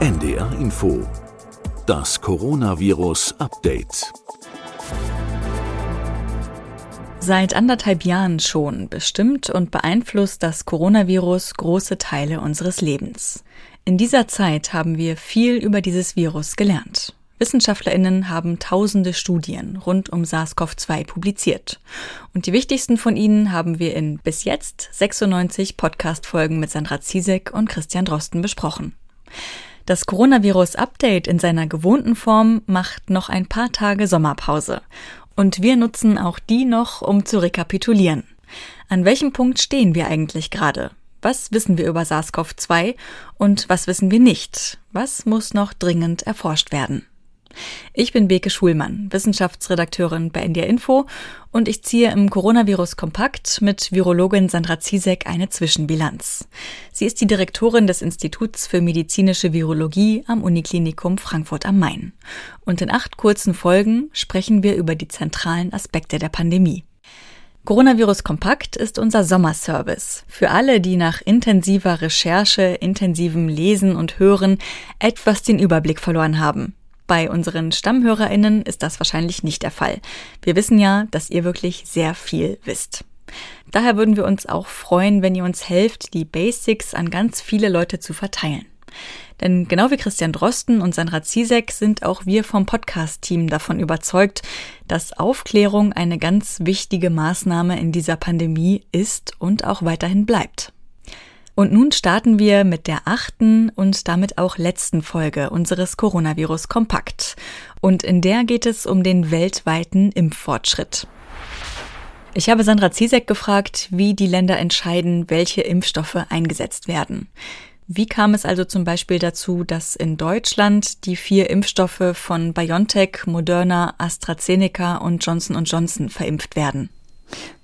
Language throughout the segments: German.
NDR Info. Das Coronavirus Update. Seit anderthalb Jahren schon bestimmt und beeinflusst das Coronavirus große Teile unseres Lebens. In dieser Zeit haben wir viel über dieses Virus gelernt. Wissenschaftlerinnen haben tausende Studien rund um SARS-CoV-2 publiziert. Und die wichtigsten von ihnen haben wir in bis jetzt 96 Podcast-Folgen mit Sandra Ziesek und Christian Drosten besprochen. Das Coronavirus-Update in seiner gewohnten Form macht noch ein paar Tage Sommerpause. Und wir nutzen auch die noch, um zu rekapitulieren. An welchem Punkt stehen wir eigentlich gerade? Was wissen wir über SARS-CoV-2 und was wissen wir nicht? Was muss noch dringend erforscht werden? Ich bin Beke Schulmann, Wissenschaftsredakteurin bei NDR Info und ich ziehe im Coronavirus Kompakt mit Virologin Sandra Ziesek eine Zwischenbilanz. Sie ist die Direktorin des Instituts für medizinische Virologie am Uniklinikum Frankfurt am Main. Und in acht kurzen Folgen sprechen wir über die zentralen Aspekte der Pandemie. Coronavirus Kompakt ist unser Sommerservice. Für alle, die nach intensiver Recherche, intensivem Lesen und Hören etwas den Überblick verloren haben. Bei unseren StammhörerInnen ist das wahrscheinlich nicht der Fall. Wir wissen ja, dass ihr wirklich sehr viel wisst. Daher würden wir uns auch freuen, wenn ihr uns helft, die Basics an ganz viele Leute zu verteilen. Denn genau wie Christian Drosten und Sandra Ziesek sind auch wir vom Podcast-Team davon überzeugt, dass Aufklärung eine ganz wichtige Maßnahme in dieser Pandemie ist und auch weiterhin bleibt. Und nun starten wir mit der achten und damit auch letzten Folge unseres Coronavirus Kompakt. Und in der geht es um den weltweiten Impffortschritt. Ich habe Sandra Ziesek gefragt, wie die Länder entscheiden, welche Impfstoffe eingesetzt werden. Wie kam es also zum Beispiel dazu, dass in Deutschland die vier Impfstoffe von BioNTech, Moderna, AstraZeneca und Johnson Johnson verimpft werden?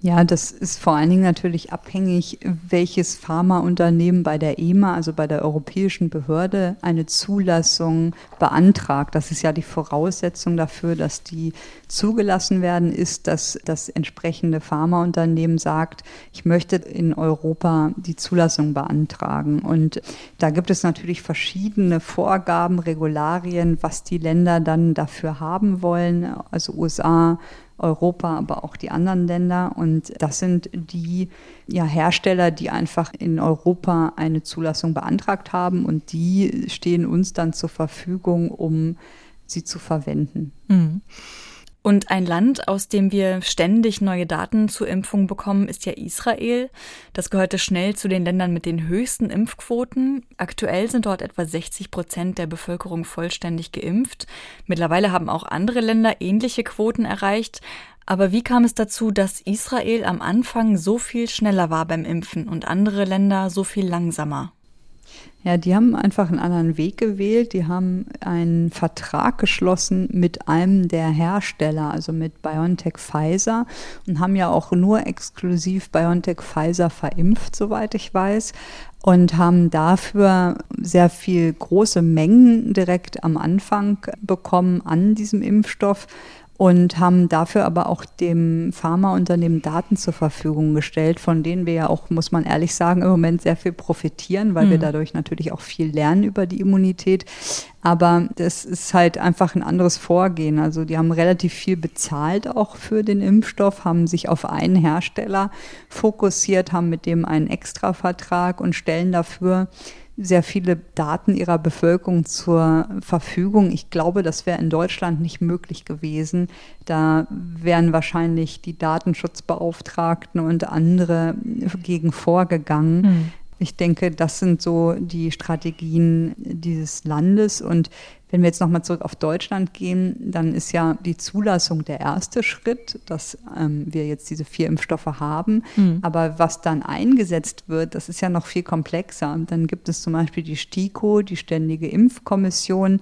Ja, das ist vor allen Dingen natürlich abhängig, welches Pharmaunternehmen bei der EMA, also bei der Europäischen Behörde, eine Zulassung beantragt. Das ist ja die Voraussetzung dafür, dass die zugelassen werden, ist, dass das entsprechende Pharmaunternehmen sagt, ich möchte in Europa die Zulassung beantragen. Und da gibt es natürlich verschiedene Vorgaben, Regularien, was die Länder dann dafür haben wollen. Also USA, Europa, aber auch die anderen Länder. Und das sind die ja, Hersteller, die einfach in Europa eine Zulassung beantragt haben und die stehen uns dann zur Verfügung, um sie zu verwenden. Mhm. Und ein Land, aus dem wir ständig neue Daten zur Impfung bekommen, ist ja Israel. Das gehörte schnell zu den Ländern mit den höchsten Impfquoten. Aktuell sind dort etwa 60 Prozent der Bevölkerung vollständig geimpft. Mittlerweile haben auch andere Länder ähnliche Quoten erreicht. Aber wie kam es dazu, dass Israel am Anfang so viel schneller war beim Impfen und andere Länder so viel langsamer? Ja, die haben einfach einen anderen Weg gewählt. Die haben einen Vertrag geschlossen mit einem der Hersteller, also mit BioNTech Pfizer und haben ja auch nur exklusiv BioNTech Pfizer verimpft, soweit ich weiß und haben dafür sehr viel große Mengen direkt am Anfang bekommen an diesem Impfstoff und haben dafür aber auch dem Pharmaunternehmen Daten zur Verfügung gestellt, von denen wir ja auch, muss man ehrlich sagen, im Moment sehr viel profitieren, weil mhm. wir dadurch natürlich auch viel lernen über die Immunität. Aber das ist halt einfach ein anderes Vorgehen. Also die haben relativ viel bezahlt auch für den Impfstoff, haben sich auf einen Hersteller fokussiert, haben mit dem einen Extravertrag und stellen dafür sehr viele Daten ihrer Bevölkerung zur Verfügung. Ich glaube, das wäre in Deutschland nicht möglich gewesen. Da wären wahrscheinlich die Datenschutzbeauftragten und andere gegen vorgegangen. Mhm. Ich denke, das sind so die Strategien dieses Landes. Und wenn wir jetzt nochmal zurück auf Deutschland gehen, dann ist ja die Zulassung der erste Schritt, dass ähm, wir jetzt diese vier Impfstoffe haben. Mhm. Aber was dann eingesetzt wird, das ist ja noch viel komplexer. Dann gibt es zum Beispiel die STIKO, die Ständige Impfkommission,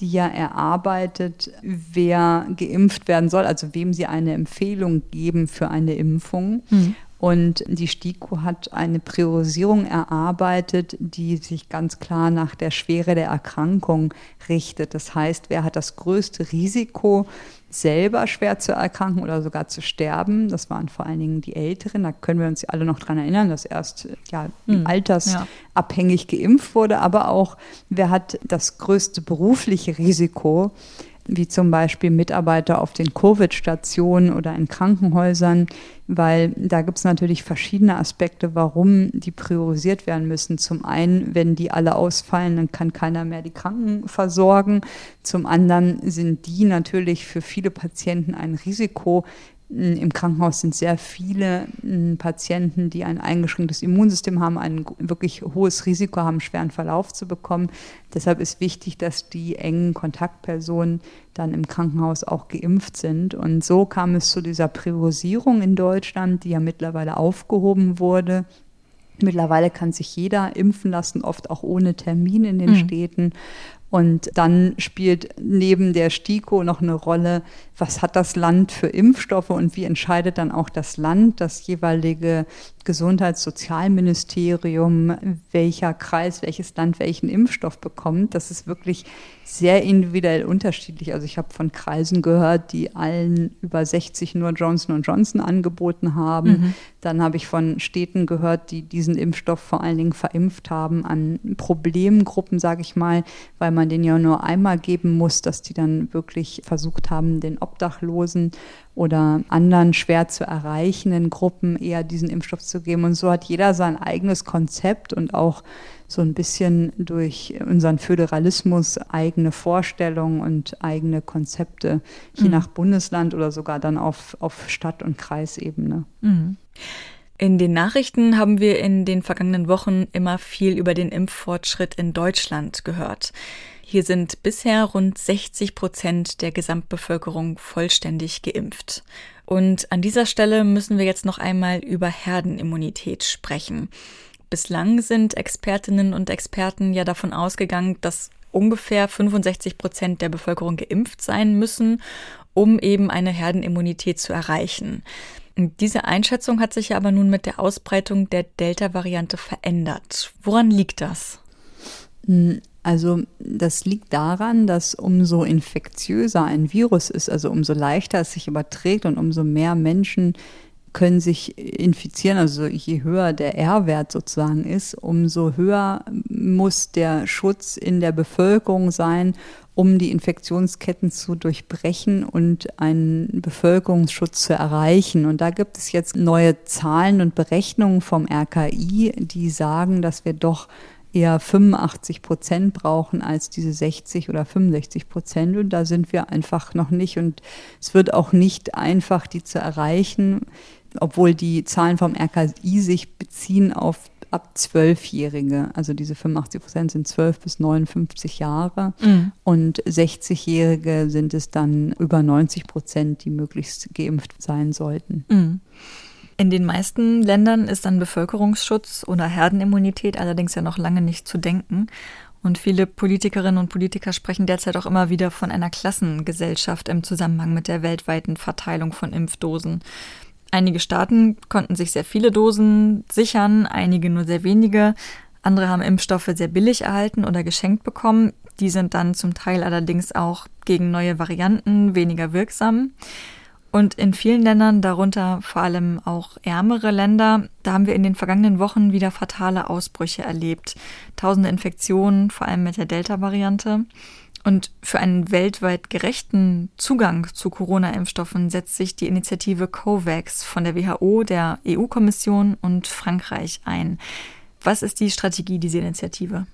die ja erarbeitet, wer geimpft werden soll, also wem sie eine Empfehlung geben für eine Impfung. Mhm. Und die STIKO hat eine Priorisierung erarbeitet, die sich ganz klar nach der Schwere der Erkrankung richtet. Das heißt, wer hat das größte Risiko, selber schwer zu erkranken oder sogar zu sterben. Das waren vor allen Dingen die Älteren. Da können wir uns alle noch dran erinnern, dass erst ja, mhm. altersabhängig ja. geimpft wurde. Aber auch, wer hat das größte berufliche Risiko, wie zum Beispiel Mitarbeiter auf den Covid-Stationen oder in Krankenhäusern, weil da gibt es natürlich verschiedene Aspekte, warum die priorisiert werden müssen. Zum einen, wenn die alle ausfallen, dann kann keiner mehr die Kranken versorgen. Zum anderen sind die natürlich für viele Patienten ein Risiko, im Krankenhaus sind sehr viele Patienten, die ein eingeschränktes Immunsystem haben, ein wirklich hohes Risiko haben, schweren Verlauf zu bekommen. Deshalb ist wichtig, dass die engen Kontaktpersonen dann im Krankenhaus auch geimpft sind. Und so kam es zu dieser Priorisierung in Deutschland, die ja mittlerweile aufgehoben wurde. Mittlerweile kann sich jeder impfen lassen, oft auch ohne Termin in den mhm. Städten. Und dann spielt neben der STIKO noch eine Rolle, was hat das Land für Impfstoffe und wie entscheidet dann auch das Land, das jeweilige Gesundheitssozialministerium, welcher Kreis, welches Land welchen Impfstoff bekommt. Das ist wirklich sehr individuell unterschiedlich. Also ich habe von Kreisen gehört, die allen über 60 nur Johnson Johnson angeboten haben. Mhm. Dann habe ich von Städten gehört, die diesen Impfstoff vor allen Dingen verimpft haben an Problemgruppen, sage ich mal, weil man den ja nur einmal geben muss, dass die dann wirklich versucht haben, den Obdachlosen oder anderen schwer zu erreichenden Gruppen eher diesen Impfstoff zu geben. Und so hat jeder sein eigenes Konzept und auch so ein bisschen durch unseren Föderalismus eigene Vorstellungen und eigene Konzepte, je mhm. nach Bundesland oder sogar dann auf, auf Stadt- und Kreisebene. Mhm. In den Nachrichten haben wir in den vergangenen Wochen immer viel über den Impffortschritt in Deutschland gehört. Hier sind bisher rund 60 Prozent der Gesamtbevölkerung vollständig geimpft. Und an dieser Stelle müssen wir jetzt noch einmal über Herdenimmunität sprechen. Bislang sind Expertinnen und Experten ja davon ausgegangen, dass ungefähr 65 Prozent der Bevölkerung geimpft sein müssen, um eben eine Herdenimmunität zu erreichen. Diese Einschätzung hat sich ja aber nun mit der Ausbreitung der Delta-Variante verändert. Woran liegt das? Also das liegt daran, dass umso infektiöser ein Virus ist, also umso leichter es sich überträgt und umso mehr Menschen können sich infizieren, also je höher der R-Wert sozusagen ist, umso höher muss der Schutz in der Bevölkerung sein, um die Infektionsketten zu durchbrechen und einen Bevölkerungsschutz zu erreichen. Und da gibt es jetzt neue Zahlen und Berechnungen vom RKI, die sagen, dass wir doch eher 85 Prozent brauchen als diese 60 oder 65 Prozent. Und da sind wir einfach noch nicht. Und es wird auch nicht einfach, die zu erreichen, obwohl die Zahlen vom RKI sich beziehen auf ab Zwölfjährige. Also diese 85 Prozent sind 12 bis 59 Jahre mhm. und 60-Jährige sind es dann über 90 Prozent, die möglichst geimpft sein sollten. Mhm. In den meisten Ländern ist an Bevölkerungsschutz oder Herdenimmunität allerdings ja noch lange nicht zu denken. Und viele Politikerinnen und Politiker sprechen derzeit auch immer wieder von einer Klassengesellschaft im Zusammenhang mit der weltweiten Verteilung von Impfdosen. Einige Staaten konnten sich sehr viele Dosen sichern, einige nur sehr wenige. Andere haben Impfstoffe sehr billig erhalten oder geschenkt bekommen. Die sind dann zum Teil allerdings auch gegen neue Varianten weniger wirksam. Und in vielen Ländern, darunter vor allem auch ärmere Länder, da haben wir in den vergangenen Wochen wieder fatale Ausbrüche erlebt. Tausende Infektionen, vor allem mit der Delta-Variante. Und für einen weltweit gerechten Zugang zu Corona-Impfstoffen setzt sich die Initiative COVAX von der WHO, der EU-Kommission und Frankreich ein. Was ist die Strategie dieser Initiative?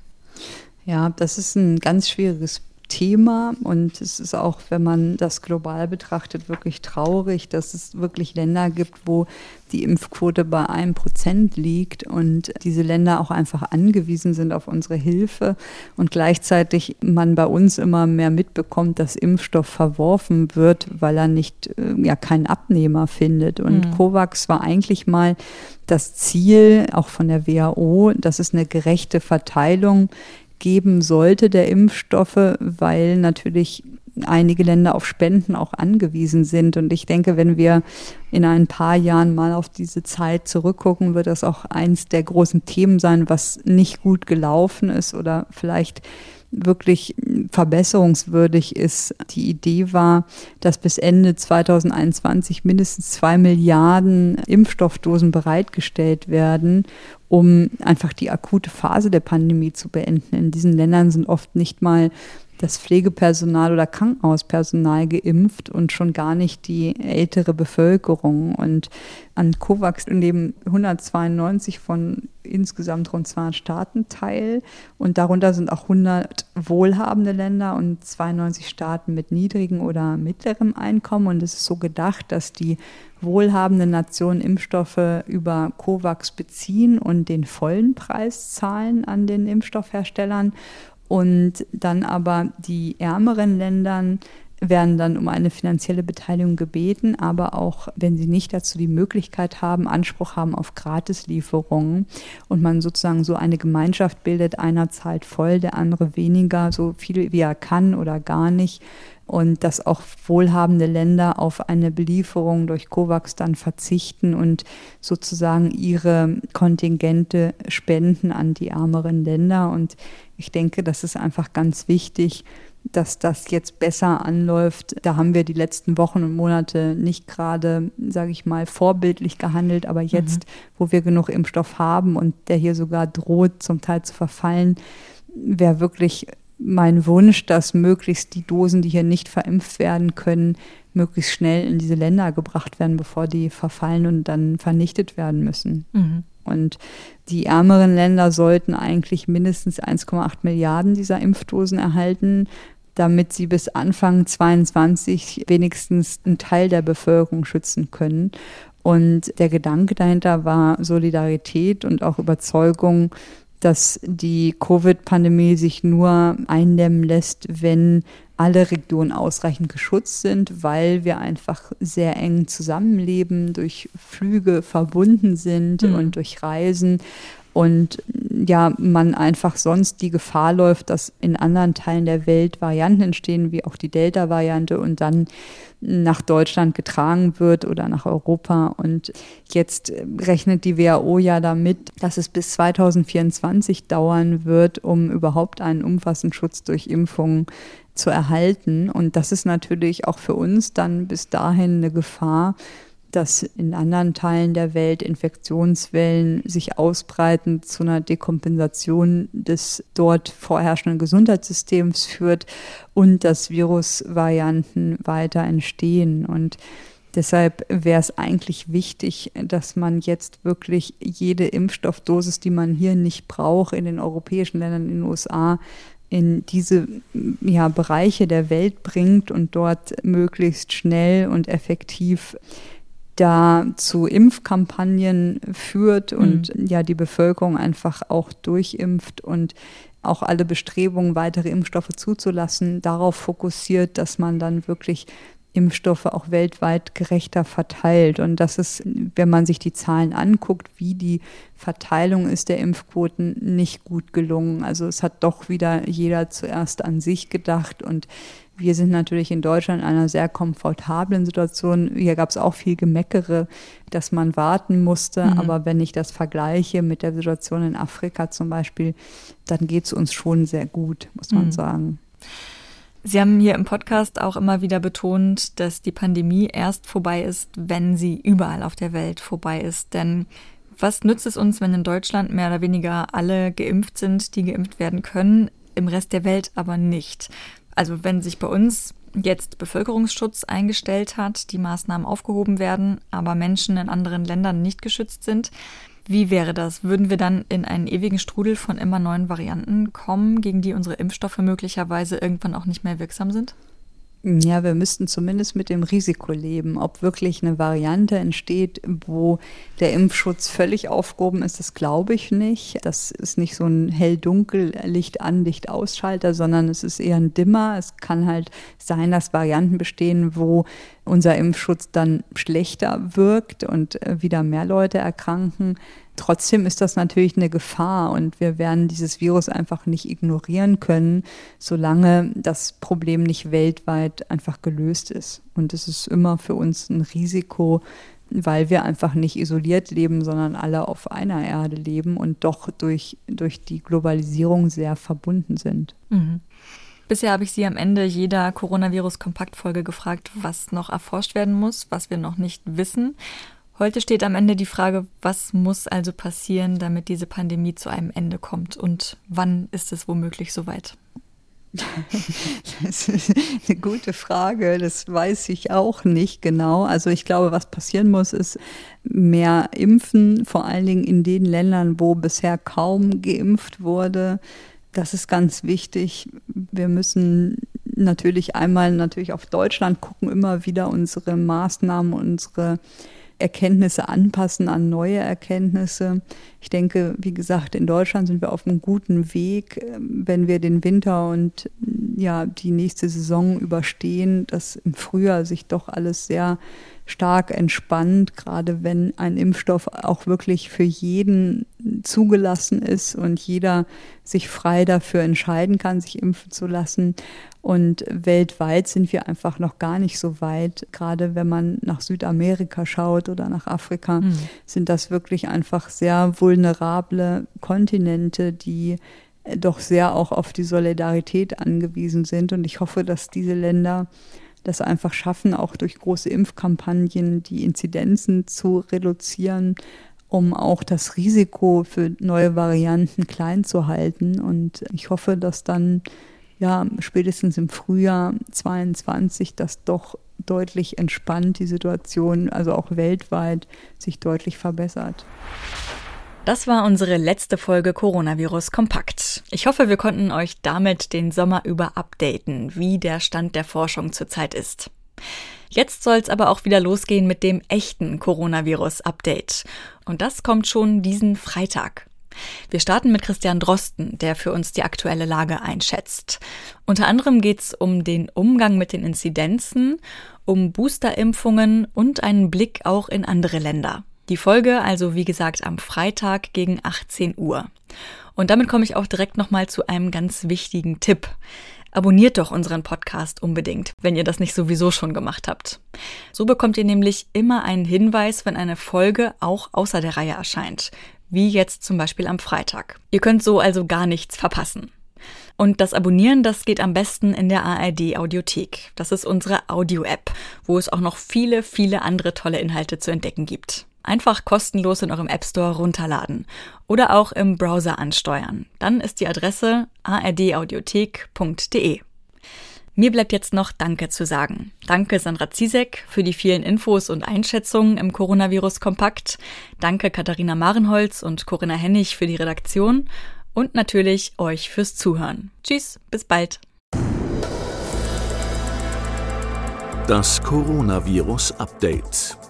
Ja, das ist ein ganz schwieriges Thema. Und es ist auch, wenn man das global betrachtet, wirklich traurig, dass es wirklich Länder gibt, wo die Impfquote bei einem Prozent liegt und diese Länder auch einfach angewiesen sind auf unsere Hilfe. Und gleichzeitig man bei uns immer mehr mitbekommt, dass Impfstoff verworfen wird, weil er nicht äh, ja keinen Abnehmer findet. Und mhm. COVAX war eigentlich mal das Ziel auch von der WHO, dass es eine gerechte Verteilung geben sollte der Impfstoffe, weil natürlich einige Länder auf Spenden auch angewiesen sind. Und ich denke, wenn wir in ein paar Jahren mal auf diese Zeit zurückgucken, wird das auch eins der großen Themen sein, was nicht gut gelaufen ist oder vielleicht wirklich verbesserungswürdig ist. Die Idee war, dass bis Ende 2021 mindestens zwei Milliarden Impfstoffdosen bereitgestellt werden, um einfach die akute Phase der Pandemie zu beenden. In diesen Ländern sind oft nicht mal das Pflegepersonal oder Krankenhauspersonal geimpft und schon gar nicht die ältere Bevölkerung. Und an COVAX nehmen 192 von insgesamt rund 200 Staaten teil. Und darunter sind auch 100 wohlhabende Länder und 92 Staaten mit niedrigem oder mittlerem Einkommen. Und es ist so gedacht, dass die wohlhabenden Nationen Impfstoffe über COVAX beziehen und den vollen Preis zahlen an den Impfstoffherstellern und dann aber die ärmeren Ländern werden dann um eine finanzielle Beteiligung gebeten, aber auch, wenn sie nicht dazu die Möglichkeit haben, Anspruch haben auf Gratislieferungen und man sozusagen so eine Gemeinschaft bildet, einer zahlt voll, der andere weniger, so viel wie er kann oder gar nicht, und dass auch wohlhabende Länder auf eine Belieferung durch COVAX dann verzichten und sozusagen ihre Kontingente spenden an die ärmeren Länder. Und ich denke, das ist einfach ganz wichtig, dass das jetzt besser anläuft. Da haben wir die letzten Wochen und Monate nicht gerade, sage ich mal, vorbildlich gehandelt, aber jetzt, mhm. wo wir genug Impfstoff haben und der hier sogar droht, zum Teil zu verfallen, wäre wirklich mein Wunsch, dass möglichst die Dosen, die hier nicht verimpft werden können, möglichst schnell in diese Länder gebracht werden, bevor die verfallen und dann vernichtet werden müssen. Mhm. Und die ärmeren Länder sollten eigentlich mindestens 1,8 Milliarden dieser Impfdosen erhalten, damit sie bis Anfang 22 wenigstens einen Teil der Bevölkerung schützen können. Und der Gedanke dahinter war Solidarität und auch Überzeugung, dass die Covid-Pandemie sich nur eindämmen lässt, wenn alle Regionen ausreichend geschützt sind, weil wir einfach sehr eng zusammenleben, durch Flüge verbunden sind mhm. und durch Reisen und ja, man einfach sonst die Gefahr läuft, dass in anderen Teilen der Welt Varianten entstehen, wie auch die Delta-Variante und dann nach Deutschland getragen wird oder nach Europa. Und jetzt rechnet die WHO ja damit, dass es bis 2024 dauern wird, um überhaupt einen umfassenden Schutz durch Impfungen zu erhalten. Und das ist natürlich auch für uns dann bis dahin eine Gefahr, dass in anderen Teilen der Welt Infektionswellen sich ausbreiten, zu einer Dekompensation des dort vorherrschenden Gesundheitssystems führt und dass Virusvarianten weiter entstehen. Und deshalb wäre es eigentlich wichtig, dass man jetzt wirklich jede Impfstoffdosis, die man hier nicht braucht, in den europäischen Ländern, in den USA, in diese ja, Bereiche der Welt bringt und dort möglichst schnell und effektiv da zu Impfkampagnen führt und mhm. ja die Bevölkerung einfach auch durchimpft und auch alle Bestrebungen, weitere Impfstoffe zuzulassen, darauf fokussiert, dass man dann wirklich Impfstoffe auch weltweit gerechter verteilt. Und das ist, wenn man sich die Zahlen anguckt, wie die Verteilung ist der Impfquoten nicht gut gelungen. Also es hat doch wieder jeder zuerst an sich gedacht und wir sind natürlich in Deutschland in einer sehr komfortablen Situation. Hier gab es auch viel Gemeckere, dass man warten musste. Mhm. Aber wenn ich das vergleiche mit der Situation in Afrika zum Beispiel, dann geht es uns schon sehr gut, muss man mhm. sagen. Sie haben hier im Podcast auch immer wieder betont, dass die Pandemie erst vorbei ist, wenn sie überall auf der Welt vorbei ist. Denn was nützt es uns, wenn in Deutschland mehr oder weniger alle geimpft sind, die geimpft werden können, im Rest der Welt aber nicht? Also wenn sich bei uns jetzt Bevölkerungsschutz eingestellt hat, die Maßnahmen aufgehoben werden, aber Menschen in anderen Ländern nicht geschützt sind, wie wäre das? Würden wir dann in einen ewigen Strudel von immer neuen Varianten kommen, gegen die unsere Impfstoffe möglicherweise irgendwann auch nicht mehr wirksam sind? Ja, wir müssten zumindest mit dem Risiko leben. Ob wirklich eine Variante entsteht, wo der Impfschutz völlig aufgehoben ist, das glaube ich nicht. Das ist nicht so ein hell-dunkel, Licht-an, Licht-ausschalter, sondern es ist eher ein Dimmer. Es kann halt sein, dass Varianten bestehen, wo unser Impfschutz dann schlechter wirkt und äh, wieder mehr Leute erkranken. Trotzdem ist das natürlich eine Gefahr und wir werden dieses Virus einfach nicht ignorieren können, solange das Problem nicht weltweit einfach gelöst ist. Und es ist immer für uns ein Risiko, weil wir einfach nicht isoliert leben, sondern alle auf einer Erde leben und doch durch, durch die Globalisierung sehr verbunden sind. Mhm. Bisher habe ich Sie am Ende jeder Coronavirus-Kompaktfolge gefragt, was noch erforscht werden muss, was wir noch nicht wissen. Heute steht am Ende die Frage, was muss also passieren, damit diese Pandemie zu einem Ende kommt und wann ist es womöglich soweit? Das ist eine gute Frage, das weiß ich auch nicht genau. Also ich glaube, was passieren muss, ist mehr Impfen, vor allen Dingen in den Ländern, wo bisher kaum geimpft wurde. Das ist ganz wichtig. Wir müssen natürlich einmal natürlich auf Deutschland gucken, immer wieder unsere Maßnahmen, unsere Erkenntnisse anpassen an neue Erkenntnisse. Ich denke, wie gesagt, in Deutschland sind wir auf einem guten Weg, ähm, wenn wir den Winter und ja die nächste Saison überstehen, dass im Frühjahr sich doch alles sehr stark entspannt, gerade wenn ein Impfstoff auch wirklich für jeden zugelassen ist und jeder sich frei dafür entscheiden kann, sich impfen zu lassen. Und weltweit sind wir einfach noch gar nicht so weit. Gerade wenn man nach Südamerika schaut oder nach Afrika, mhm. sind das wirklich einfach sehr vulnerable Kontinente, die doch sehr auch auf die Solidarität angewiesen sind. Und ich hoffe, dass diese Länder das einfach schaffen, auch durch große Impfkampagnen die Inzidenzen zu reduzieren, um auch das Risiko für neue Varianten klein zu halten. Und ich hoffe, dass dann ja spätestens im Frühjahr 22 das doch deutlich entspannt, die Situation, also auch weltweit, sich deutlich verbessert. Das war unsere letzte Folge Coronavirus Kompakt. Ich hoffe, wir konnten euch damit den Sommer über updaten, wie der Stand der Forschung zurzeit ist. Jetzt soll es aber auch wieder losgehen mit dem echten Coronavirus-Update. Und das kommt schon diesen Freitag. Wir starten mit Christian Drosten, der für uns die aktuelle Lage einschätzt. Unter anderem geht es um den Umgang mit den Inzidenzen, um Boosterimpfungen und einen Blick auch in andere Länder. Die Folge also wie gesagt am Freitag gegen 18 Uhr. Und damit komme ich auch direkt nochmal zu einem ganz wichtigen Tipp. Abonniert doch unseren Podcast unbedingt, wenn ihr das nicht sowieso schon gemacht habt. So bekommt ihr nämlich immer einen Hinweis, wenn eine Folge auch außer der Reihe erscheint, wie jetzt zum Beispiel am Freitag. Ihr könnt so also gar nichts verpassen. Und das Abonnieren, das geht am besten in der ARD Audiothek. Das ist unsere Audio-App, wo es auch noch viele, viele andere tolle Inhalte zu entdecken gibt. Einfach kostenlos in eurem App Store runterladen oder auch im Browser ansteuern. Dann ist die Adresse ardaudiothek.de. Mir bleibt jetzt noch Danke zu sagen. Danke Sandra Ziesek für die vielen Infos und Einschätzungen im Coronavirus Kompakt. Danke Katharina Marenholz und Corinna Hennig für die Redaktion und natürlich euch fürs Zuhören. Tschüss, bis bald. Das Coronavirus Update.